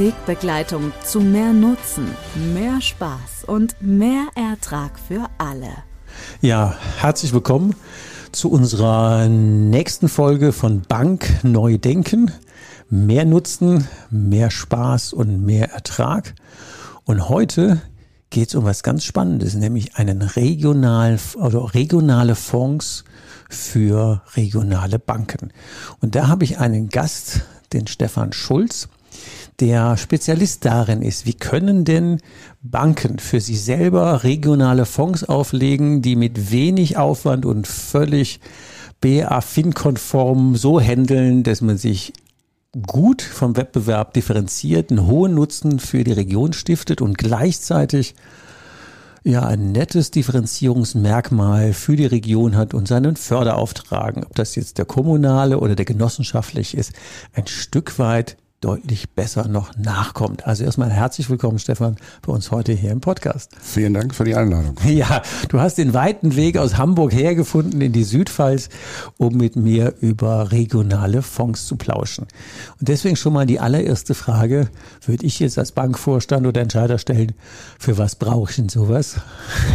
Wegbegleitung zu mehr Nutzen, mehr Spaß und mehr Ertrag für alle. Ja, herzlich willkommen zu unserer nächsten Folge von Bank Neu Denken. Mehr Nutzen, mehr Spaß und mehr Ertrag. Und heute geht es um was ganz Spannendes, nämlich einen regionalen oder regionale Fonds für regionale Banken. Und da habe ich einen Gast, den Stefan Schulz der Spezialist darin ist, wie können denn Banken für sich selber regionale Fonds auflegen, die mit wenig Aufwand und völlig BA-FIN-konform so handeln, dass man sich gut vom Wettbewerb differenziert, einen hohen Nutzen für die Region stiftet und gleichzeitig ja ein nettes Differenzierungsmerkmal für die Region hat und seinen Förderauftragen, ob das jetzt der kommunale oder der genossenschaftliche ist, ein Stück weit deutlich besser noch nachkommt. Also erstmal herzlich willkommen, Stefan, bei uns heute hier im Podcast. Vielen Dank für die Einladung. Ja, du hast den weiten Weg aus Hamburg hergefunden in die Südpfalz, um mit mir über regionale Fonds zu plauschen. Und deswegen schon mal die allererste Frage, würde ich jetzt als Bankvorstand oder Entscheider stellen, für was brauche ich denn sowas?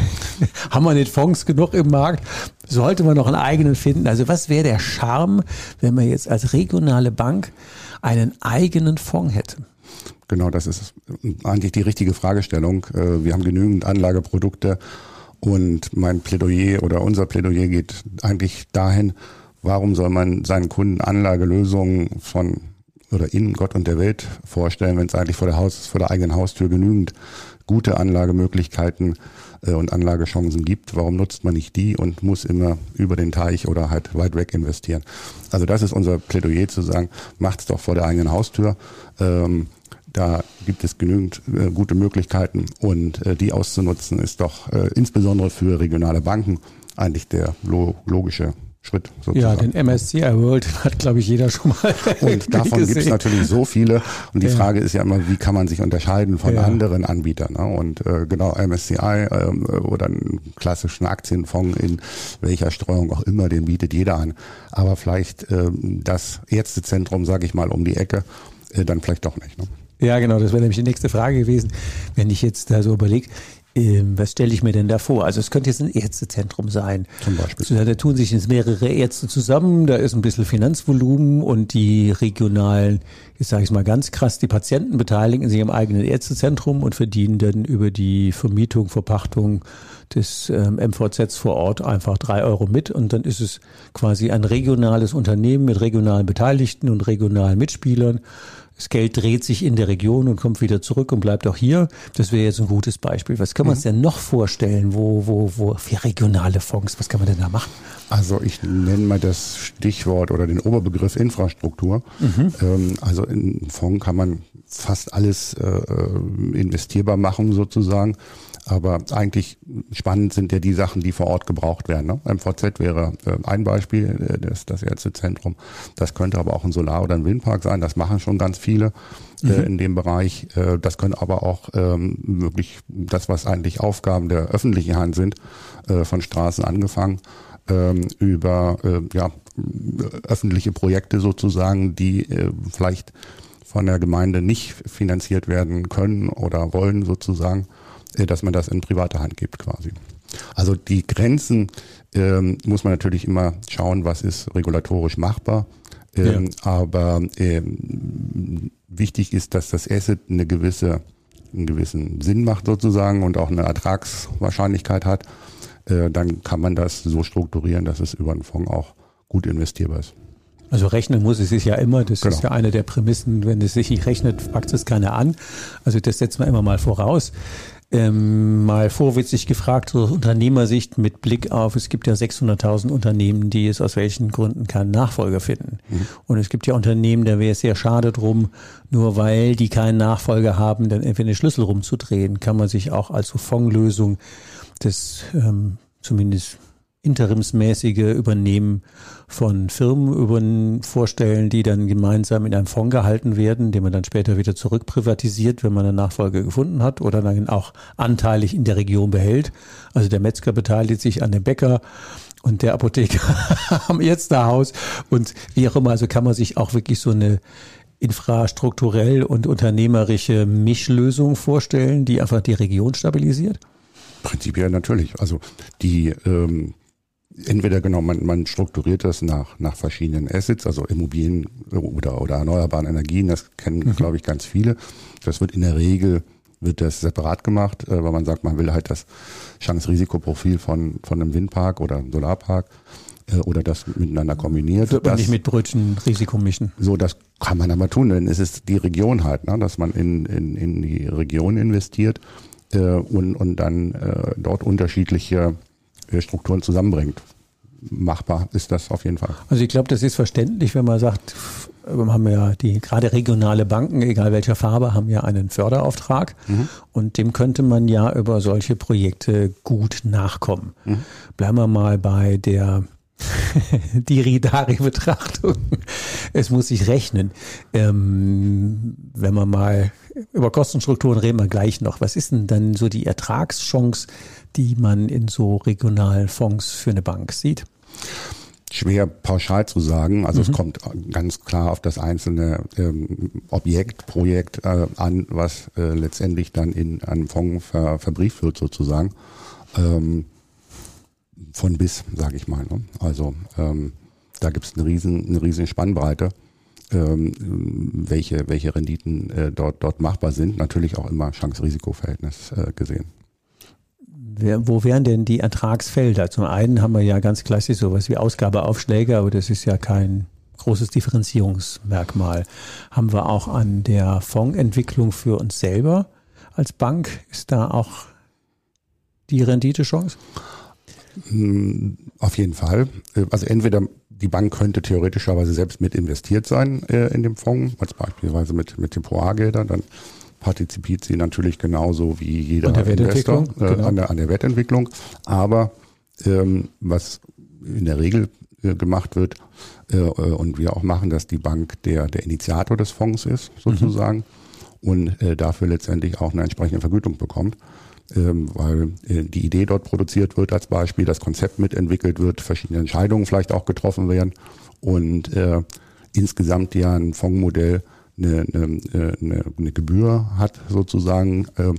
Haben wir nicht Fonds genug im Markt? Sollte man noch einen eigenen finden? Also was wäre der Charme, wenn man jetzt als regionale Bank einen eigenen Fonds hätte? Genau, das ist eigentlich die richtige Fragestellung. Äh, wir haben genügend Anlageprodukte und mein Plädoyer oder unser Plädoyer geht eigentlich dahin, warum soll man seinen Kunden Anlagelösungen von oder in Gott und der Welt vorstellen, wenn es eigentlich vor der Haus, vor der eigenen Haustür genügend gute Anlagemöglichkeiten äh, und Anlagechancen gibt, warum nutzt man nicht die und muss immer über den Teich oder halt weit weg investieren? Also das ist unser Plädoyer zu sagen, macht's doch vor der eigenen Haustür. Ähm, da gibt es genügend äh, gute Möglichkeiten und äh, die auszunutzen ist doch äh, insbesondere für regionale Banken eigentlich der lo logische Schritt. Sozusagen. Ja, den MSCI World hat, glaube ich, jeder schon mal. Und davon gibt es natürlich so viele. Und die ja. Frage ist ja immer, wie kann man sich unterscheiden von ja. anderen Anbietern? Ne? Und äh, genau, MSCI äh, oder einen klassischen Aktienfonds in welcher Streuung auch immer, den bietet jeder an. Aber vielleicht äh, das Ärztezentrum, sage ich mal, um die Ecke, äh, dann vielleicht doch nicht. Ne? Ja, genau, das wäre nämlich die nächste Frage gewesen. Wenn ich jetzt da so überlege, ähm, was stelle ich mir denn da vor? Also es könnte jetzt ein Ärztezentrum sein. Zum Beispiel. So, da tun sich jetzt mehrere Ärzte zusammen, da ist ein bisschen Finanzvolumen und die regionalen, jetzt sage ich mal ganz krass, die Patienten beteiligen sich am eigenen Ärztezentrum und verdienen dann über die Vermietung, Verpachtung des ähm, MVZs vor Ort einfach drei Euro mit und dann ist es quasi ein regionales Unternehmen mit regionalen Beteiligten und regionalen Mitspielern das Geld dreht sich in der Region und kommt wieder zurück und bleibt auch hier. Das wäre jetzt ein gutes Beispiel. Was kann man mhm. denn noch vorstellen, wo, wo, wo für regionale Fonds, was kann man denn da machen? Also ich nenne mal das Stichwort oder den Oberbegriff Infrastruktur. Mhm. Ähm, also in Fonds kann man fast alles äh, äh investierbar machen sozusagen. Aber eigentlich spannend sind ja die Sachen, die vor Ort gebraucht werden. Ne? MVZ wäre äh, ein Beispiel, äh, das, das Ärztezentrum. Das könnte aber auch ein Solar- oder ein Windpark sein. Das machen schon ganz viele äh, mhm. in dem Bereich. Äh, das können aber auch ähm, wirklich das, was eigentlich Aufgaben der öffentlichen Hand sind, äh, von Straßen angefangen ähm, über äh, ja, öffentliche Projekte sozusagen, die äh, vielleicht von der Gemeinde nicht finanziert werden können oder wollen sozusagen äh, dass man das in private Hand gibt quasi. Also die Grenzen ähm, muss man natürlich immer schauen, was ist regulatorisch machbar. Ähm, ja. Aber ähm, wichtig ist, dass das Asset eine gewisse einen gewissen Sinn macht sozusagen und auch eine Ertragswahrscheinlichkeit hat, äh, dann kann man das so strukturieren, dass es über einen Fonds auch gut investierbar ist. Also rechnen muss es sich ja immer, das genau. ist ja eine der Prämissen, wenn es sich nicht rechnet, packt es keiner an. Also das setzen wir immer mal voraus. Ähm, mal vorwitzig gefragt, aus Unternehmersicht mit Blick auf, es gibt ja 600.000 Unternehmen, die es aus welchen Gründen keinen Nachfolger finden. Mhm. Und es gibt ja Unternehmen, da wäre es sehr schade drum, nur weil die keinen Nachfolger haben, dann entweder den Schlüssel rumzudrehen, kann man sich auch als so Fondslösung das ähm, zumindest interimsmäßige Übernehmen von Firmen über vorstellen, die dann gemeinsam in einem Fonds gehalten werden, den man dann später wieder zurückprivatisiert, wenn man eine Nachfolge gefunden hat oder dann auch anteilig in der Region behält. Also der Metzger beteiligt sich an dem Bäcker und der Apotheker am Ärztehaus und wie auch immer. Also kann man sich auch wirklich so eine infrastrukturell und unternehmerische Mischlösung vorstellen, die einfach die Region stabilisiert? Prinzipiell natürlich. Also die ähm, entweder genau, man, man strukturiert das nach, nach verschiedenen Assets, also Immobilien oder, oder erneuerbaren Energien, das kennen, mhm. glaube ich, ganz viele. Das wird in der Regel wird das separat gemacht, äh, weil man sagt, man will halt das Chance-Risikoprofil von, von einem Windpark oder einem Solarpark äh, oder das miteinander kombiniert. Wird man das, nicht mit Brötchen Risiko mischen. So, das kann man aber tun, denn es ist die Region halt, ne, dass man in, in, in die Region investiert äh, und, und dann äh, dort unterschiedliche Strukturen zusammenbringt. Machbar ist das auf jeden Fall. Also ich glaube, das ist verständlich, wenn man sagt, wir haben ja die gerade regionale Banken, egal welcher Farbe, haben ja einen Förderauftrag mhm. und dem könnte man ja über solche Projekte gut nachkommen. Mhm. Bleiben wir mal bei der die Ridari-Betrachtung. Es muss sich rechnen. Ähm, wenn man mal über Kostenstrukturen reden wir gleich noch. Was ist denn dann so die Ertragschance, die man in so regionalen Fonds für eine Bank sieht? Schwer pauschal zu sagen. Also mhm. es kommt ganz klar auf das einzelne ähm, Objekt, Projekt äh, an, was äh, letztendlich dann in einem Fonds ver, verbrieft wird sozusagen. Ähm, von bis, sage ich mal. Ne? Also ähm, da gibt es eine riesen, eine riesen Spannbreite, ähm, welche, welche Renditen äh, dort, dort machbar sind. Natürlich auch immer Chance-Risiko-Verhältnis äh, gesehen. Wo wären denn die Ertragsfelder? Zum einen haben wir ja ganz klassisch sowas wie Ausgabeaufschläge, aber das ist ja kein großes Differenzierungsmerkmal. Haben wir auch an der Fondsentwicklung für uns selber als Bank, ist da auch die Renditechance? Hm, auf jeden Fall. Also entweder die Bank könnte theoretischerweise selbst mit investiert sein äh, in dem Fonds, als beispielsweise mit, mit den ProA-Geldern, dann partizipiert sie natürlich genauso wie jeder Investor äh, genau. an, der, an der Wertentwicklung. Aber ähm, was in der Regel äh, gemacht wird äh, und wir auch machen, dass die Bank der, der Initiator des Fonds ist, sozusagen, mhm. und äh, dafür letztendlich auch eine entsprechende Vergütung bekommt ähm, weil äh, die Idee dort produziert wird als Beispiel, das Konzept mitentwickelt wird, verschiedene Entscheidungen vielleicht auch getroffen werden und äh, insgesamt ja ein Fondsmodell eine, eine, eine, eine Gebühr hat sozusagen. Äh,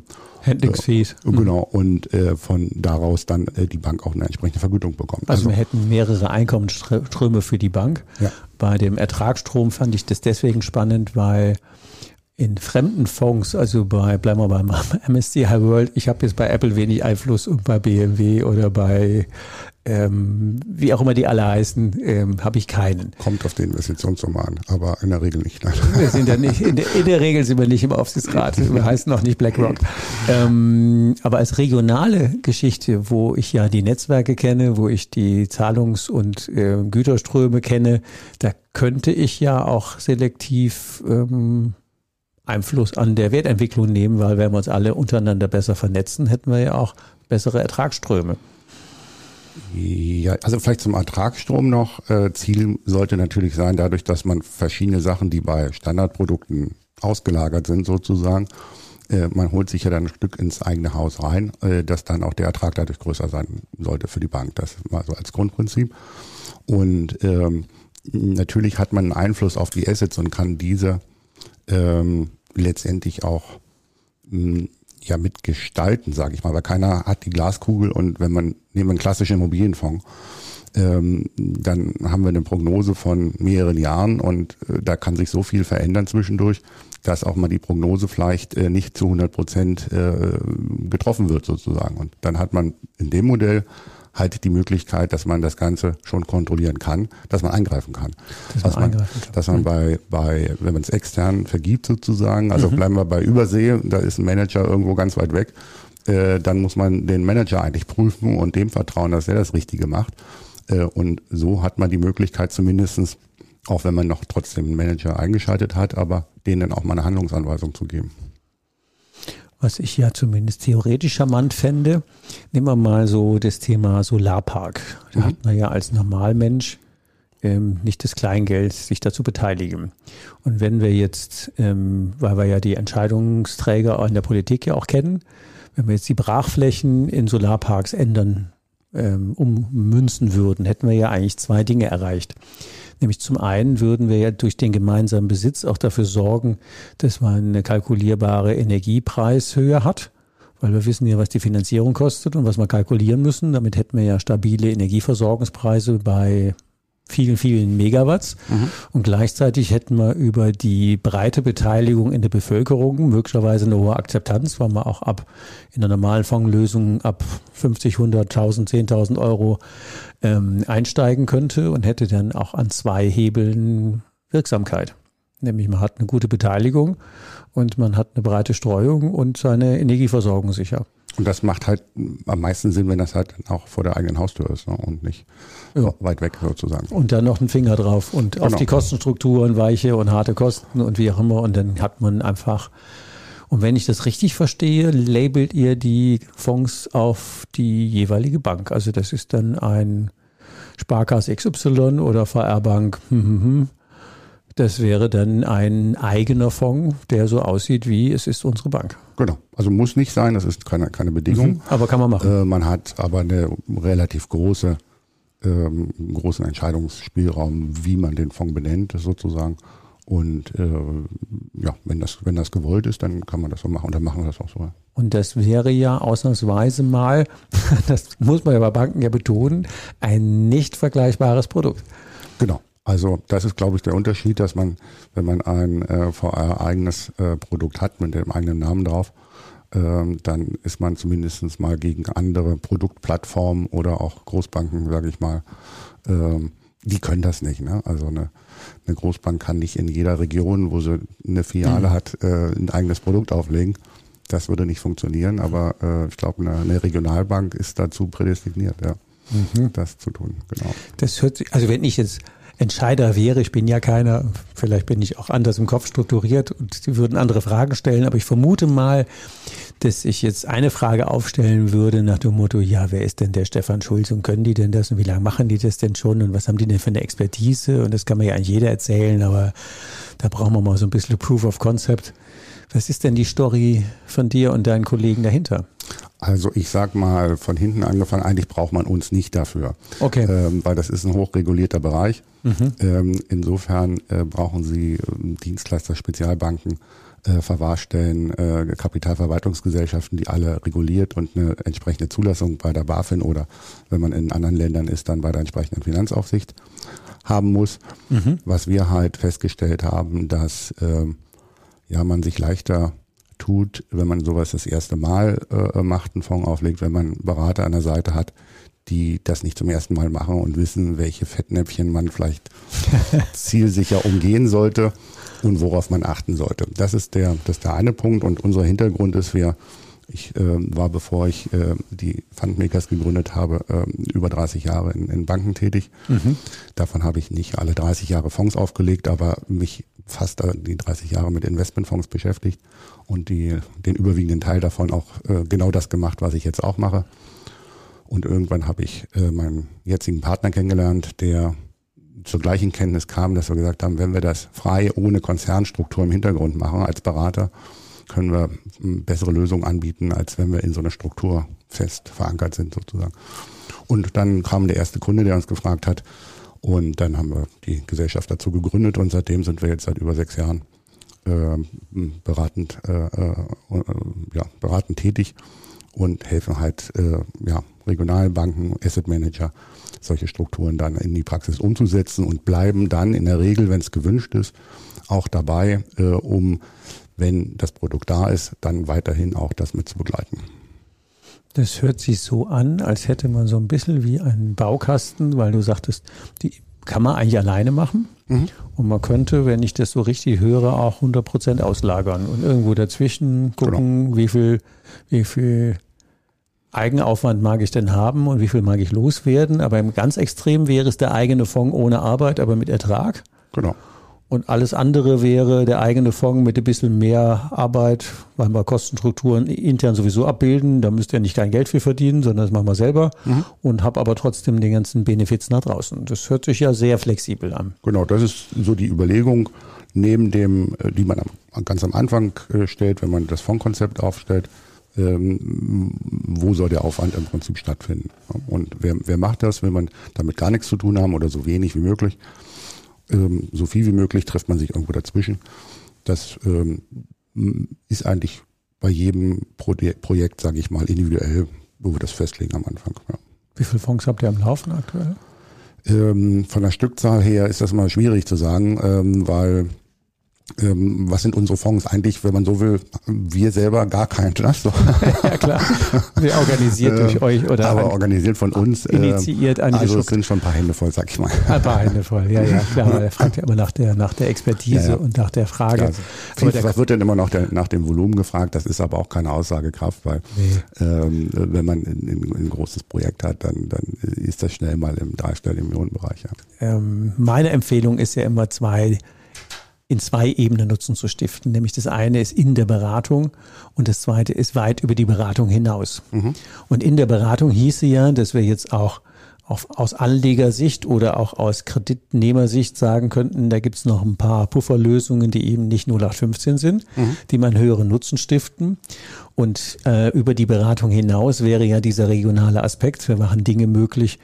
Handlingsfees. Äh, genau, und äh, von daraus dann äh, die Bank auch eine entsprechende Vergütung bekommt. Also, also wir hätten mehrere Einkommensströme für die Bank. Ja. Bei dem Ertragsstrom fand ich das deswegen spannend, weil in fremden Fonds, also bei, bleiben wir beim MSCI World, ich habe jetzt bei Apple wenig Einfluss und bei BMW oder bei ähm, wie auch immer die alle heißen, ähm, habe ich keinen. Kommt auf die Investitionssumme an, aber in der Regel nicht. Nein. Wir sind ja nicht, in der, in der Regel sind wir nicht im Aufsichtsrat, wir heißen auch nicht BlackRock. Ähm, aber als regionale Geschichte, wo ich ja die Netzwerke kenne, wo ich die Zahlungs- und äh, Güterströme kenne, da könnte ich ja auch selektiv ähm, Einfluss an der Wertentwicklung nehmen, weil wenn wir uns alle untereinander besser vernetzen, hätten wir ja auch bessere Ertragsströme. Ja, also vielleicht zum Ertragsstrom noch. Äh, Ziel sollte natürlich sein, dadurch, dass man verschiedene Sachen, die bei Standardprodukten ausgelagert sind, sozusagen, äh, man holt sich ja dann ein Stück ins eigene Haus rein, äh, dass dann auch der Ertrag dadurch größer sein sollte für die Bank. Das mal so als Grundprinzip. Und ähm, natürlich hat man einen Einfluss auf die Assets und kann diese ähm, letztendlich auch hm, ja mitgestalten, sage ich mal, weil keiner hat die Glaskugel und wenn man nehmen wir einen klassischen Immobilienfonds, ähm, dann haben wir eine Prognose von mehreren Jahren und äh, da kann sich so viel verändern zwischendurch, dass auch mal die Prognose vielleicht äh, nicht zu 100 Prozent äh, getroffen wird sozusagen. Und dann hat man in dem Modell halt die Möglichkeit, dass man das Ganze schon kontrollieren kann, dass man eingreifen kann. Dass man, man eingreifen kann. Dass man mhm. bei, bei, wenn man es extern vergibt sozusagen, also mhm. bleiben wir bei Übersee, da ist ein Manager irgendwo ganz weit weg, äh, dann muss man den Manager eigentlich prüfen und dem vertrauen, dass er das Richtige macht. Äh, und so hat man die Möglichkeit zumindestens, auch wenn man noch trotzdem einen Manager eingeschaltet hat, aber denen auch mal eine Handlungsanweisung zu geben. Was ich ja zumindest theoretisch charmant fände, nehmen wir mal so das Thema Solarpark. Da mhm. hat man ja als Normalmensch ähm, nicht das Kleingeld, sich dazu beteiligen. Und wenn wir jetzt, ähm, weil wir ja die Entscheidungsträger in der Politik ja auch kennen, wenn wir jetzt die Brachflächen in Solarparks ändern, ähm, ummünzen würden, hätten wir ja eigentlich zwei Dinge erreicht. Nämlich zum einen würden wir ja durch den gemeinsamen Besitz auch dafür sorgen, dass man eine kalkulierbare Energiepreishöhe hat, weil wir wissen ja, was die Finanzierung kostet und was wir kalkulieren müssen. Damit hätten wir ja stabile Energieversorgungspreise bei vielen, vielen Megawatts. Mhm. Und gleichzeitig hätten wir über die breite Beteiligung in der Bevölkerung möglicherweise eine hohe Akzeptanz, weil man auch ab in der normalen Fondslösung ab 50, 100, 1000, 10.000 Euro ähm, einsteigen könnte und hätte dann auch an zwei Hebeln Wirksamkeit. Nämlich man hat eine gute Beteiligung und man hat eine breite Streuung und seine Energieversorgung sicher. Und das macht halt am meisten Sinn, wenn das halt auch vor der eigenen Haustür ist ne? und nicht ja. weit weg sozusagen. Und dann noch einen Finger drauf und genau. auf die Kostenstrukturen, weiche und harte Kosten und wie auch immer. Und dann hat man einfach, und wenn ich das richtig verstehe, labelt ihr die Fonds auf die jeweilige Bank. Also das ist dann ein Sparkasse XY oder VR Bank. Hm, hm, hm. Das wäre dann ein eigener Fonds, der so aussieht wie es ist unsere Bank. Genau. Also muss nicht sein, das ist keine, keine Bedingung. Mhm, aber kann man machen. Äh, man hat aber eine relativ große, ähm, großen Entscheidungsspielraum, wie man den Fonds benennt, sozusagen. Und äh, ja, wenn das, wenn das gewollt ist, dann kann man das so machen und dann machen wir das auch so. Und das wäre ja ausnahmsweise mal, das muss man ja bei Banken ja betonen, ein nicht vergleichbares Produkt. Genau. Also das ist, glaube ich, der Unterschied, dass man, wenn man ein äh, VR-eigenes äh, Produkt hat mit dem eigenen Namen drauf, ähm, dann ist man zumindest mal gegen andere Produktplattformen oder auch Großbanken, sage ich mal, ähm, die können das nicht. Ne? Also eine, eine Großbank kann nicht in jeder Region, wo sie eine Filiale mhm. hat, äh, ein eigenes Produkt auflegen. Das würde nicht funktionieren, aber äh, ich glaube, eine, eine Regionalbank ist dazu prädestiniert, ja, mhm. das zu tun. Genau. Das hört sich, also wenn ich jetzt Entscheider wäre. Ich bin ja keiner, vielleicht bin ich auch anders im Kopf strukturiert und sie würden andere Fragen stellen, aber ich vermute mal, dass ich jetzt eine Frage aufstellen würde nach dem Motto, ja, wer ist denn der Stefan Schulz und können die denn das und wie lange machen die das denn schon und was haben die denn für eine Expertise und das kann man ja an jeder erzählen, aber da brauchen wir mal so ein bisschen Proof of Concept. Was ist denn die Story von dir und deinen Kollegen dahinter? Also ich sag mal von hinten angefangen, eigentlich braucht man uns nicht dafür. Okay. Ähm, weil das ist ein hochregulierter Bereich. Mhm. Ähm, insofern äh, brauchen Sie äh, Dienstleister, Spezialbanken, äh, Verwahrstellen, äh, Kapitalverwaltungsgesellschaften, die alle reguliert und eine entsprechende Zulassung bei der BaFin oder wenn man in anderen Ländern ist, dann bei der entsprechenden Finanzaufsicht haben muss. Mhm. Was wir halt festgestellt haben, dass äh, ja man sich leichter tut, wenn man sowas das erste Mal äh, macht, einen Fonds auflegt, wenn man Berater an der Seite hat, die das nicht zum ersten Mal machen und wissen, welche Fettnäpfchen man vielleicht zielsicher umgehen sollte und worauf man achten sollte. Das ist der, das ist der eine Punkt und unser Hintergrund ist, wir ich äh, war, bevor ich äh, die Fundmakers gegründet habe, äh, über 30 Jahre in, in Banken tätig. Mhm. Davon habe ich nicht alle 30 Jahre Fonds aufgelegt, aber mich fast die 30 Jahre mit Investmentfonds beschäftigt und die, den überwiegenden Teil davon auch äh, genau das gemacht, was ich jetzt auch mache. Und irgendwann habe ich äh, meinen jetzigen Partner kennengelernt, der zur gleichen Kenntnis kam, dass wir gesagt haben, wenn wir das frei ohne Konzernstruktur im Hintergrund machen als Berater, können wir bessere Lösungen anbieten, als wenn wir in so einer Struktur fest verankert sind sozusagen. Und dann kam der erste Kunde, der uns gefragt hat, und dann haben wir die Gesellschaft dazu gegründet und seitdem sind wir jetzt seit über sechs Jahren äh, beratend, äh, äh, ja, beratend tätig und helfen halt äh, ja, Regionalbanken, Asset Manager, solche Strukturen dann in die Praxis umzusetzen und bleiben dann in der Regel, wenn es gewünscht ist, auch dabei, äh, um, wenn das Produkt da ist, dann weiterhin auch das mit zu begleiten. Das hört sich so an, als hätte man so ein bisschen wie einen Baukasten, weil du sagtest, die kann man eigentlich alleine machen. Mhm. Und man könnte, wenn ich das so richtig höre, auch 100 Prozent auslagern und irgendwo dazwischen gucken, genau. wie viel, wie viel Eigenaufwand mag ich denn haben und wie viel mag ich loswerden. Aber im ganz Extrem wäre es der eigene Fonds ohne Arbeit, aber mit Ertrag. Genau. Und alles andere wäre der eigene Fonds mit ein bisschen mehr Arbeit, weil wir Kostenstrukturen intern sowieso abbilden. Da müsst ihr nicht kein Geld für verdienen, sondern das machen wir selber mhm. und habe aber trotzdem den ganzen Benefits nach draußen. Das hört sich ja sehr flexibel an. Genau, das ist so die Überlegung, neben dem, äh, die man ganz am Anfang äh, stellt, wenn man das Fondskonzept aufstellt, ähm, wo soll der Aufwand im Prinzip stattfinden. Und wer, wer macht das, wenn man damit gar nichts zu tun haben oder so wenig wie möglich? Ähm, so viel wie möglich trifft man sich irgendwo dazwischen. Das ähm, ist eigentlich bei jedem Pro Projekt, sage ich mal, individuell, wo wir das festlegen am Anfang. Ja. Wie viele Fonds habt ihr am Laufen aktuell? Ähm, von der Stückzahl her ist das mal schwierig zu sagen, ähm, weil ähm, was sind unsere Fonds eigentlich, wenn man so will, wir selber gar kein So. ja klar, wir organisiert durch ähm, euch oder aber organisiert von uns. Ähm, initiiert, äh, Also es sind schon ein paar Hände voll, sag ich mal. Ein paar Hände voll, ja, ja, klar. Er fragt ja immer nach der, nach der Expertise ja, ja. und nach der Frage. Ja, also, was wird denn immer noch der, nach dem Volumen gefragt? Das ist aber auch keine Aussagekraft, weil nee. ähm, wenn man ein, großes Projekt hat, dann, dann ist das schnell mal im dreistelligen Millionenbereich. Ja. Ähm, meine Empfehlung ist ja immer zwei in zwei Ebenen Nutzen zu stiften. Nämlich das eine ist in der Beratung und das zweite ist weit über die Beratung hinaus. Mhm. Und in der Beratung hieße ja, dass wir jetzt auch auf, aus Anlegersicht oder auch aus Kreditnehmersicht sagen könnten, da gibt's noch ein paar Pufferlösungen, die eben nicht 0815 sind, mhm. die man höheren Nutzen stiften. Und äh, über die Beratung hinaus wäre ja dieser regionale Aspekt. Wir machen Dinge möglich,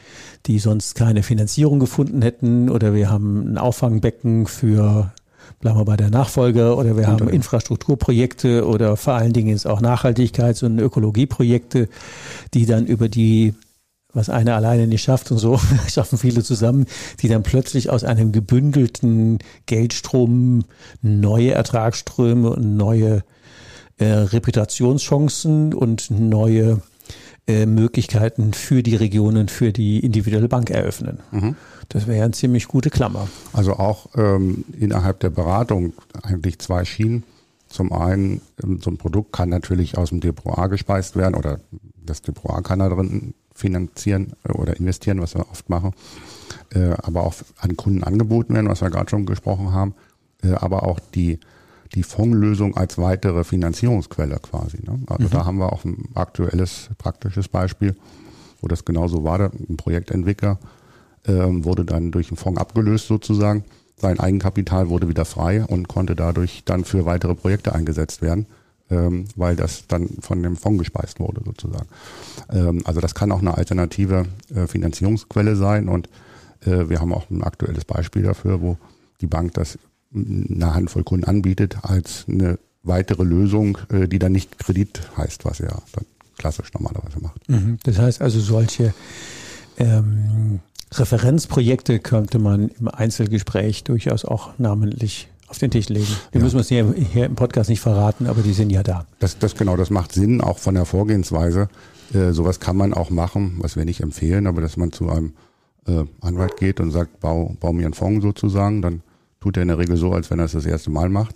die sonst keine Finanzierung gefunden hätten. Oder wir haben ein Auffangbecken für bleiben wir bei der Nachfolger oder wir haben Infrastrukturprojekte oder vor allen Dingen ist auch Nachhaltigkeits- und Ökologieprojekte, die dann über die was einer alleine nicht schafft und so schaffen viele zusammen, die dann plötzlich aus einem gebündelten Geldstrom neue Ertragsströme und neue äh, Reputationschancen und neue äh, Möglichkeiten für die Regionen, für die individuelle Bank eröffnen. Mhm. Das wäre ja eine ziemlich gute Klammer. Also auch ähm, innerhalb der Beratung eigentlich zwei Schienen. Zum einen, ähm, so ein Produkt kann natürlich aus dem Depot A gespeist werden oder das Depot A kann da drin finanzieren äh, oder investieren, was wir oft machen. Äh, aber auch an Kunden angeboten werden, was wir gerade schon gesprochen haben. Äh, aber auch die, die Fondslösung als weitere Finanzierungsquelle quasi. Ne? Also mhm. da haben wir auch ein aktuelles praktisches Beispiel, wo das genauso war. Ein Projektentwickler ähm, wurde dann durch einen Fonds abgelöst sozusagen. Sein Eigenkapital wurde wieder frei und konnte dadurch dann für weitere Projekte eingesetzt werden, ähm, weil das dann von dem Fonds gespeist wurde sozusagen. Ähm, also das kann auch eine alternative äh, Finanzierungsquelle sein und äh, wir haben auch ein aktuelles Beispiel dafür, wo die Bank das eine Handvoll Kunden anbietet als eine weitere Lösung, äh, die dann nicht Kredit heißt, was er dann klassisch normalerweise macht. Mhm. Das heißt also solche ähm, Referenzprojekte könnte man im Einzelgespräch durchaus auch namentlich auf den Tisch legen. Wir ja. müssen es hier, hier, im Podcast nicht verraten, aber die sind ja da. Das, das genau, das macht Sinn, auch von der Vorgehensweise. Äh, sowas kann man auch machen, was wir nicht empfehlen, aber dass man zu einem äh, Anwalt geht und sagt, bau, bau mir einen Fonds sozusagen, dann tut er in der Regel so, als wenn er es das erste Mal macht.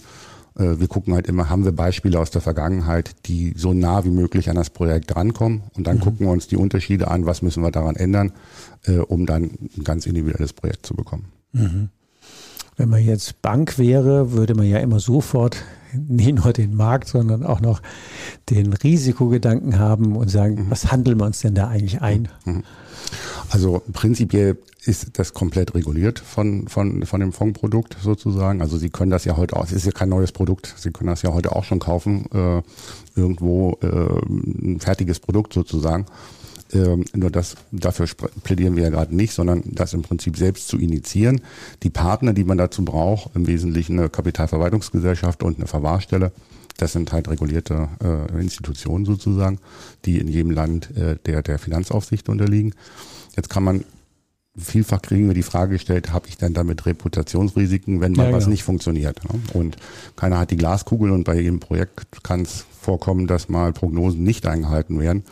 Äh, wir gucken halt immer, haben wir Beispiele aus der Vergangenheit, die so nah wie möglich an das Projekt rankommen und dann mhm. gucken wir uns die Unterschiede an, was müssen wir daran ändern, äh, um dann ein ganz individuelles Projekt zu bekommen. Mhm. Wenn man jetzt Bank wäre, würde man ja immer sofort nicht nur den Markt, sondern auch noch den Risikogedanken haben und sagen, mhm. was handeln wir uns denn da eigentlich ein? Also prinzipiell ist das komplett reguliert von, von, von dem Fondsprodukt sozusagen. Also Sie können das ja heute auch, es ist ja kein neues Produkt, Sie können das ja heute auch schon kaufen, äh, irgendwo äh, ein fertiges Produkt sozusagen. Ähm, nur das, dafür plädieren wir ja gerade nicht, sondern das im Prinzip selbst zu initiieren. Die Partner, die man dazu braucht, im Wesentlichen eine Kapitalverwaltungsgesellschaft und eine Verwahrstelle, Das sind halt regulierte äh, Institutionen sozusagen, die in jedem Land äh, der, der Finanzaufsicht unterliegen. Jetzt kann man vielfach kriegen wir die Frage gestellt, habe ich denn damit Reputationsrisiken, wenn mal ja, was ja. nicht funktioniert? Ne? Und keiner hat die Glaskugel und bei jedem Projekt kann es vorkommen, dass mal Prognosen nicht eingehalten werden.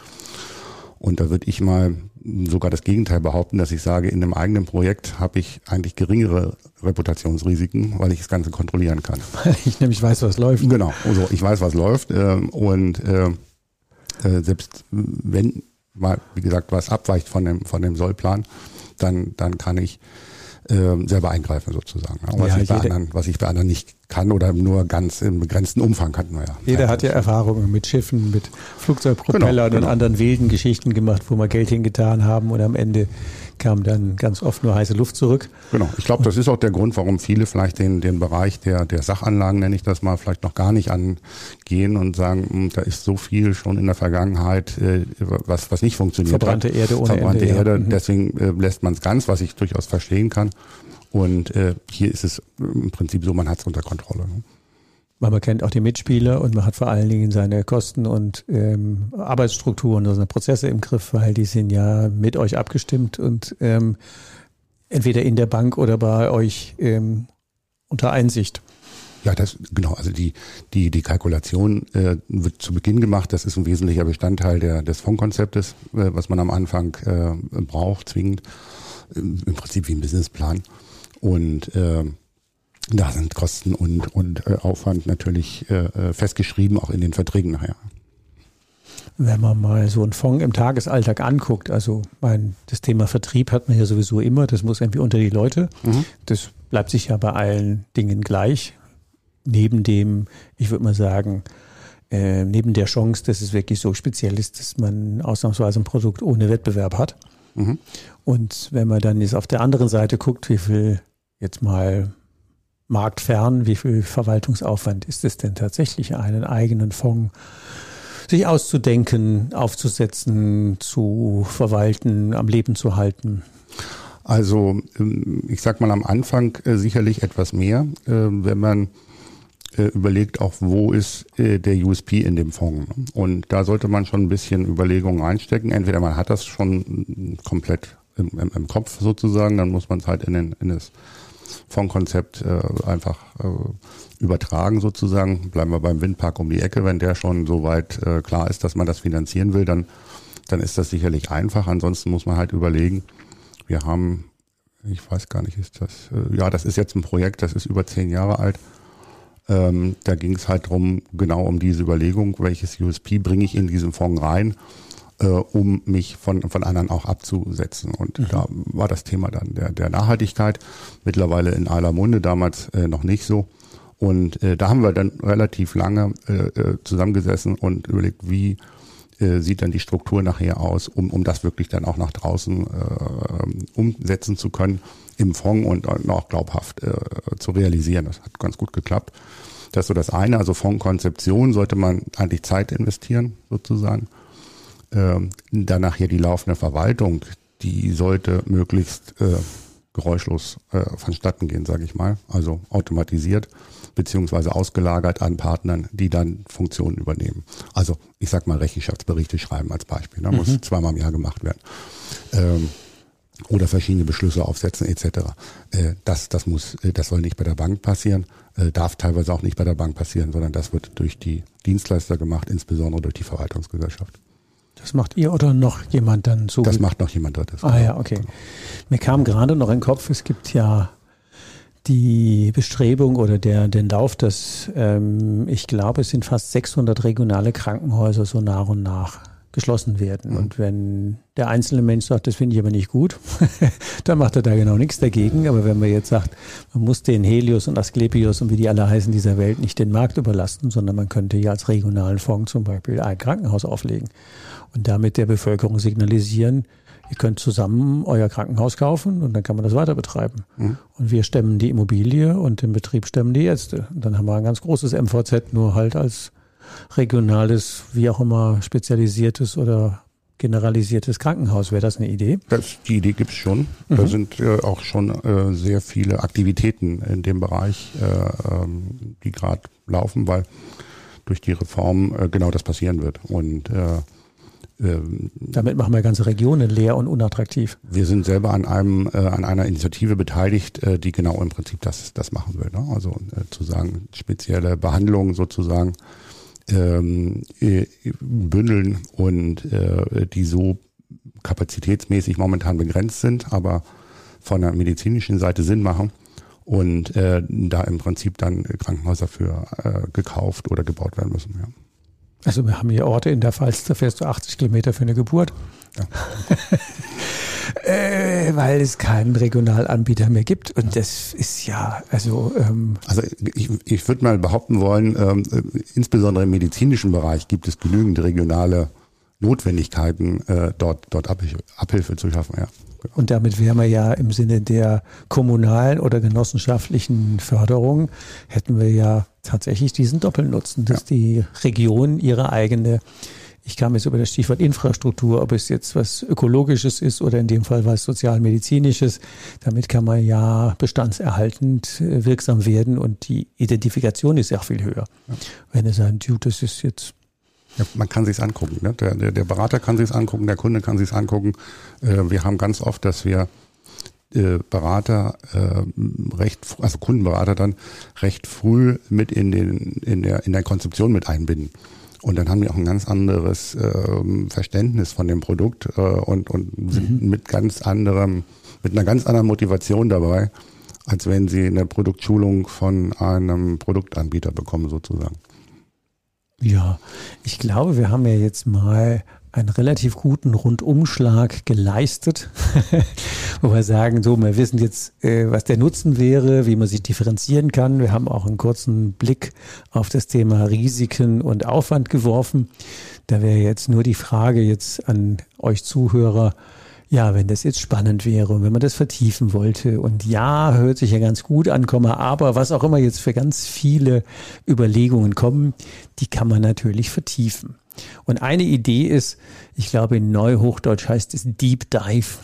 Und da würde ich mal sogar das Gegenteil behaupten, dass ich sage, in einem eigenen Projekt habe ich eigentlich geringere Reputationsrisiken, weil ich das Ganze kontrollieren kann. Weil ich nämlich weiß, was läuft. Genau, also ich weiß, was läuft. Äh, und äh, äh, selbst wenn mal, wie gesagt, was abweicht von dem, von dem Sollplan, dann, dann kann ich selber eingreifen sozusagen. Ne? Was, ja, ich bei anderen, was ich bei anderen nicht kann oder nur ganz im begrenzten Umfang kann. Naja, jeder hat ja Erfahrungen mit Schiffen, mit Flugzeugpropellern genau, genau. und anderen wilden Geschichten gemacht, wo wir Geld hingetan haben und am Ende kam dann ganz oft nur heiße Luft zurück. Genau. Ich glaube, das ist auch der Grund, warum viele vielleicht den, den Bereich der, der Sachanlagen, nenne ich das mal, vielleicht noch gar nicht angehen und sagen, hm, da ist so viel schon in der Vergangenheit, äh, was, was nicht funktioniert Verbrannte hat. Erde ohne Verbrannte Ende, Erde. Ja. Mhm. Deswegen äh, lässt man es ganz, was ich durchaus verstehen kann. Und äh, hier ist es im Prinzip so, man hat es unter Kontrolle. Ne? weil man kennt auch die Mitspieler und man hat vor allen Dingen seine Kosten und ähm, Arbeitsstrukturen, also seine Prozesse im Griff, weil die sind ja mit euch abgestimmt und ähm, entweder in der Bank oder bei euch ähm, unter Einsicht. Ja, das genau. Also die die die Kalkulation äh, wird zu Beginn gemacht. Das ist ein wesentlicher Bestandteil der des Fondskonzeptes, äh, was man am Anfang äh, braucht, zwingend im Prinzip wie ein Businessplan. Und äh, da sind Kosten und, und äh, Aufwand natürlich äh, äh, festgeschrieben, auch in den Verträgen nachher. Wenn man mal so einen Fonds im Tagesalltag anguckt, also mein, das Thema Vertrieb hat man ja sowieso immer, das muss irgendwie unter die Leute. Mhm. Das bleibt sich ja bei allen Dingen gleich. Neben dem, ich würde mal sagen, äh, neben der Chance, dass es wirklich so speziell ist, dass man ausnahmsweise ein Produkt ohne Wettbewerb hat. Mhm. Und wenn man dann jetzt auf der anderen Seite guckt, wie viel jetzt mal marktfern, wie viel Verwaltungsaufwand ist es denn tatsächlich, einen eigenen Fonds sich auszudenken, aufzusetzen, zu verwalten, am Leben zu halten? Also ähm, ich sag mal am Anfang äh, sicherlich etwas mehr, äh, wenn man äh, überlegt, auch wo ist der USP in dem Fonds. Und da sollte man schon ein bisschen Überlegungen einstecken. Entweder man hat das schon komplett im, im, im Kopf sozusagen, dann muss man es halt in, den, in das Fondkonzept äh, einfach äh, übertragen sozusagen. Bleiben wir beim Windpark um die Ecke. Wenn der schon so weit äh, klar ist, dass man das finanzieren will, dann, dann ist das sicherlich einfach. Ansonsten muss man halt überlegen, wir haben, ich weiß gar nicht, ist das, äh, ja, das ist jetzt ein Projekt, das ist über zehn Jahre alt. Ähm, da ging es halt drum, genau um diese Überlegung, welches USP bringe ich in diesen Fonds rein äh, um mich von, von anderen auch abzusetzen. Und mhm. da war das Thema dann der, der Nachhaltigkeit mittlerweile in aller Munde, damals äh, noch nicht so. Und äh, da haben wir dann relativ lange äh, äh zusammengesessen und überlegt, wie äh, sieht dann die Struktur nachher aus, um, um das wirklich dann auch nach draußen äh, umsetzen zu können im Fonds und, und auch glaubhaft äh, zu realisieren. Das hat ganz gut geklappt. Das ist so das eine. Also Fondskonzeption sollte man eigentlich Zeit investieren, sozusagen äh, danach hier die laufende Verwaltung, die sollte möglichst äh, geräuschlos äh, vonstatten gehen, sage ich mal, also automatisiert beziehungsweise ausgelagert an Partnern, die dann Funktionen übernehmen. Also ich sag mal Rechenschaftsberichte schreiben als Beispiel, da ne? muss mhm. zweimal im Jahr gemacht werden. Ähm, oder verschiedene Beschlüsse aufsetzen etc. Äh, das, das muss, äh, das soll nicht bei der Bank passieren, äh, darf teilweise auch nicht bei der Bank passieren, sondern das wird durch die Dienstleister gemacht, insbesondere durch die Verwaltungsgesellschaft. Das macht ihr oder noch jemand dann so? Das macht noch jemand drittes. Ah ja, okay. Mir kam gerade noch in den Kopf, es gibt ja die Bestrebung oder der, den Lauf, dass ähm, ich glaube, es sind fast 600 regionale Krankenhäuser so nach und nach geschlossen werden. Mhm. Und wenn der einzelne Mensch sagt, das finde ich aber nicht gut, dann macht er da genau nichts dagegen. Aber wenn man jetzt sagt, man muss den Helios und Asklepios und wie die alle heißen dieser Welt nicht den Markt überlasten, sondern man könnte ja als regionalen Fonds zum Beispiel ein Krankenhaus auflegen und damit der Bevölkerung signalisieren, ihr könnt zusammen euer Krankenhaus kaufen und dann kann man das weiter betreiben. Mhm. Und wir stemmen die Immobilie und den Betrieb stemmen die Ärzte. Und dann haben wir ein ganz großes MVZ, nur halt als regionales, wie auch immer, spezialisiertes oder generalisiertes Krankenhaus. Wäre das eine Idee? Das, die Idee gibt es schon. Mhm. Da sind äh, auch schon äh, sehr viele Aktivitäten in dem Bereich, äh, ähm, die gerade laufen, weil durch die Reform äh, genau das passieren wird. Und äh, ähm, Damit machen wir ganze Regionen leer und unattraktiv. Wir sind selber an einem äh, an einer Initiative beteiligt, äh, die genau im Prinzip das das machen will. Ne? Also äh, zu sagen spezielle Behandlungen sozusagen ähm, äh, bündeln und äh, die so kapazitätsmäßig momentan begrenzt sind, aber von der medizinischen Seite Sinn machen und äh, da im Prinzip dann Krankenhäuser für gekauft oder gebaut werden müssen. Ja. Also wir haben hier Orte in der Pfalz, da fährst du 80 Kilometer für eine Geburt. Ja. äh, weil es keinen Regionalanbieter mehr gibt. Und das ist ja, also. Ähm also ich, ich würde mal behaupten wollen, ähm, insbesondere im medizinischen Bereich gibt es genügend regionale Notwendigkeiten, äh, dort, dort Abhilfe, Abhilfe zu schaffen. Ja. Und damit wären wir ja im Sinne der kommunalen oder genossenschaftlichen Förderung, hätten wir ja tatsächlich diesen Doppelnutzen, dass ja. die Region ihre eigene, ich kam jetzt über das Stichwort Infrastruktur, ob es jetzt was Ökologisches ist oder in dem Fall was Sozialmedizinisches, damit kann man ja bestandserhaltend äh, wirksam werden und die Identifikation ist ja viel höher. Ja. Wenn es sagt, das ist jetzt ja, man kann sich's angucken. Ne? Der, der, der Berater kann sich's angucken, der Kunde kann sich's angucken. Äh, wir haben ganz oft, dass wir äh, Berater äh, recht, also Kundenberater dann recht früh mit in den in der in der Konzeption mit einbinden. Und dann haben die auch ein ganz anderes äh, Verständnis von dem Produkt äh, und, und sind mhm. mit ganz anderem, mit einer ganz anderen Motivation dabei, als wenn sie eine Produktschulung von einem Produktanbieter bekommen, sozusagen. Ja, ich glaube, wir haben ja jetzt mal einen relativ guten Rundumschlag geleistet, wo wir sagen, so, wir wissen jetzt, äh, was der Nutzen wäre, wie man sich differenzieren kann. Wir haben auch einen kurzen Blick auf das Thema Risiken und Aufwand geworfen. Da wäre jetzt nur die Frage jetzt an euch Zuhörer, ja, wenn das jetzt spannend wäre und wenn man das vertiefen wollte und ja, hört sich ja ganz gut an, aber was auch immer jetzt für ganz viele Überlegungen kommen, die kann man natürlich vertiefen. Und eine Idee ist, ich glaube in Neuhochdeutsch heißt es Deep Dive.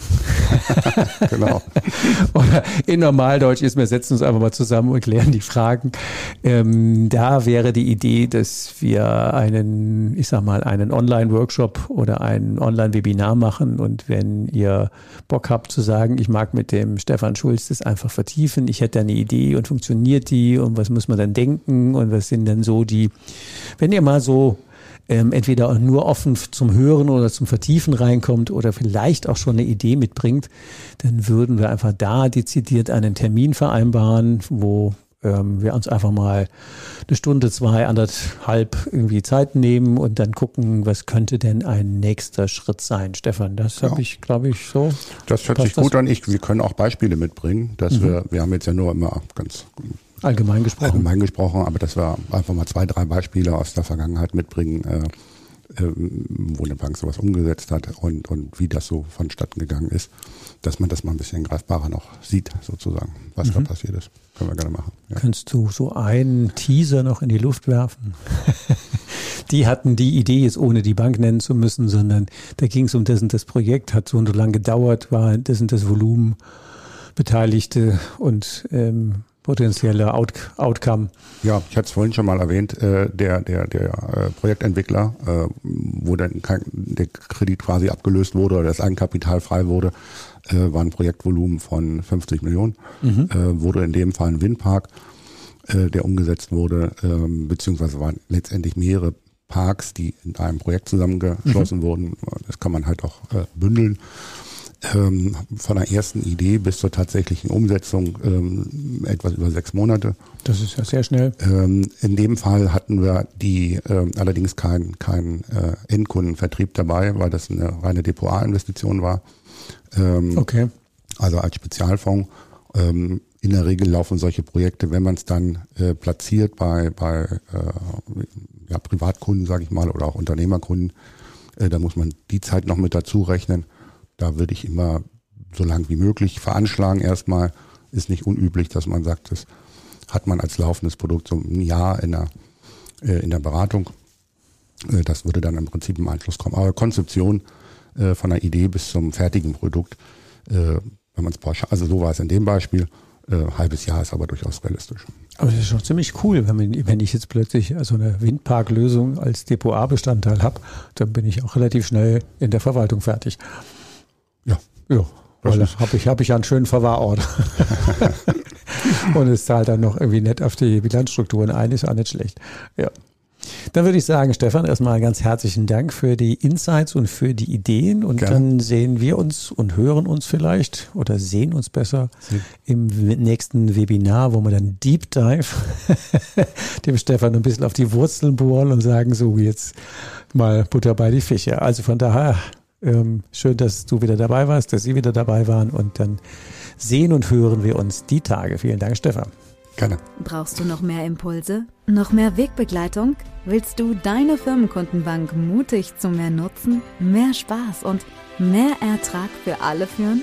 genau. Oder in Normaldeutsch ist, wir setzen uns einfach mal zusammen und klären die Fragen. Ähm, da wäre die Idee, dass wir einen, ich sag mal, einen Online-Workshop oder ein Online-Webinar machen. Und wenn ihr Bock habt zu sagen, ich mag mit dem Stefan Schulz das einfach vertiefen, ich hätte eine Idee und funktioniert die und was muss man dann denken und was sind dann so die, wenn ihr mal so ähm, entweder nur offen zum Hören oder zum Vertiefen reinkommt oder vielleicht auch schon eine Idee mitbringt, dann würden wir einfach da dezidiert einen Termin vereinbaren, wo ähm, wir uns einfach mal eine Stunde, zwei, anderthalb irgendwie Zeit nehmen und dann gucken, was könnte denn ein nächster Schritt sein. Stefan, das ja. habe ich, glaube ich, so. Das hört sich gut das? an. Ich, wir können auch Beispiele mitbringen, dass mhm. wir, wir haben jetzt ja nur immer ganz Allgemein gesprochen. Allgemein gesprochen, aber dass wir einfach mal zwei, drei Beispiele aus der Vergangenheit mitbringen, äh, äh, wo eine Bank sowas umgesetzt hat und, und wie das so vonstatten gegangen ist, dass man das mal ein bisschen greifbarer noch sieht, sozusagen, was mhm. da passiert ist. Können wir gerne machen. Ja. Könntest du so einen Teaser noch in die Luft werfen? die hatten die Idee, jetzt ohne die Bank nennen zu müssen, sondern da ging es um das und das Projekt, hat so und so lange gedauert, war das und das Volumen. Beteiligte und ähm, potenzielle Out Outcome. Ja, ich hatte es vorhin schon mal erwähnt, äh, der, der, der äh, Projektentwickler, äh, wo dann der Kredit quasi abgelöst wurde oder das Eigenkapital frei wurde, äh, war ein Projektvolumen von 50 Millionen, mhm. äh, wurde in dem Fall ein Windpark, äh, der umgesetzt wurde, äh, beziehungsweise waren letztendlich mehrere Parks, die in einem Projekt zusammengeschlossen mhm. wurden. Das kann man halt auch äh, bündeln ähm, von der ersten Idee bis zur tatsächlichen Umsetzung ähm, etwas über sechs Monate. Das ist ja sehr schnell. Ähm, in dem Fall hatten wir die äh, allerdings keinen kein, äh, Endkundenvertrieb dabei, weil das eine reine Depot-investition war. Ähm, okay. Also als Spezialfonds. Ähm, in der Regel laufen solche Projekte, wenn man es dann äh, platziert bei, bei äh, ja, Privatkunden, sage ich mal, oder auch Unternehmerkunden, äh, da muss man die Zeit noch mit dazu rechnen. Da würde ich immer so lang wie möglich veranschlagen erstmal. Ist nicht unüblich, dass man sagt, das hat man als laufendes Produkt so ein Jahr in der, äh, in der Beratung. Äh, das würde dann im Prinzip im Anschluss kommen. Aber Konzeption äh, von der Idee bis zum fertigen Produkt, äh, wenn man es pauschal, also so war es in dem Beispiel, Äh, halbes Jahr ist aber durchaus realistisch. Aber das ist schon ziemlich cool, wenn, man, wenn ich jetzt plötzlich so eine Windparklösung als Depot A-Bestandteil habe, dann bin ich auch relativ schnell in der Verwaltung fertig. Ja. Weil habe ich, hab ich einen schönen Verwahrort. Und es zahlt dann noch irgendwie nett auf die Bilanzstrukturen ein, ist auch nicht schlecht. Ja. Dann würde ich sagen, Stefan, erstmal ganz herzlichen Dank für die Insights und für die Ideen. Und Gerne. dann sehen wir uns und hören uns vielleicht oder sehen uns besser Sie. im nächsten Webinar, wo wir dann Deep Dive dem Stefan ein bisschen auf die Wurzeln bohren und sagen, so jetzt mal Butter bei die Fische. Also von daher ähm, schön, dass du wieder dabei warst, dass Sie wieder dabei waren und dann sehen und hören wir uns die Tage. Vielen Dank, Stefan. Gerne. Brauchst du noch mehr Impulse? Noch mehr Wegbegleitung? Willst du deine Firmenkundenbank mutig zu mehr Nutzen, mehr Spaß und mehr Ertrag für alle führen?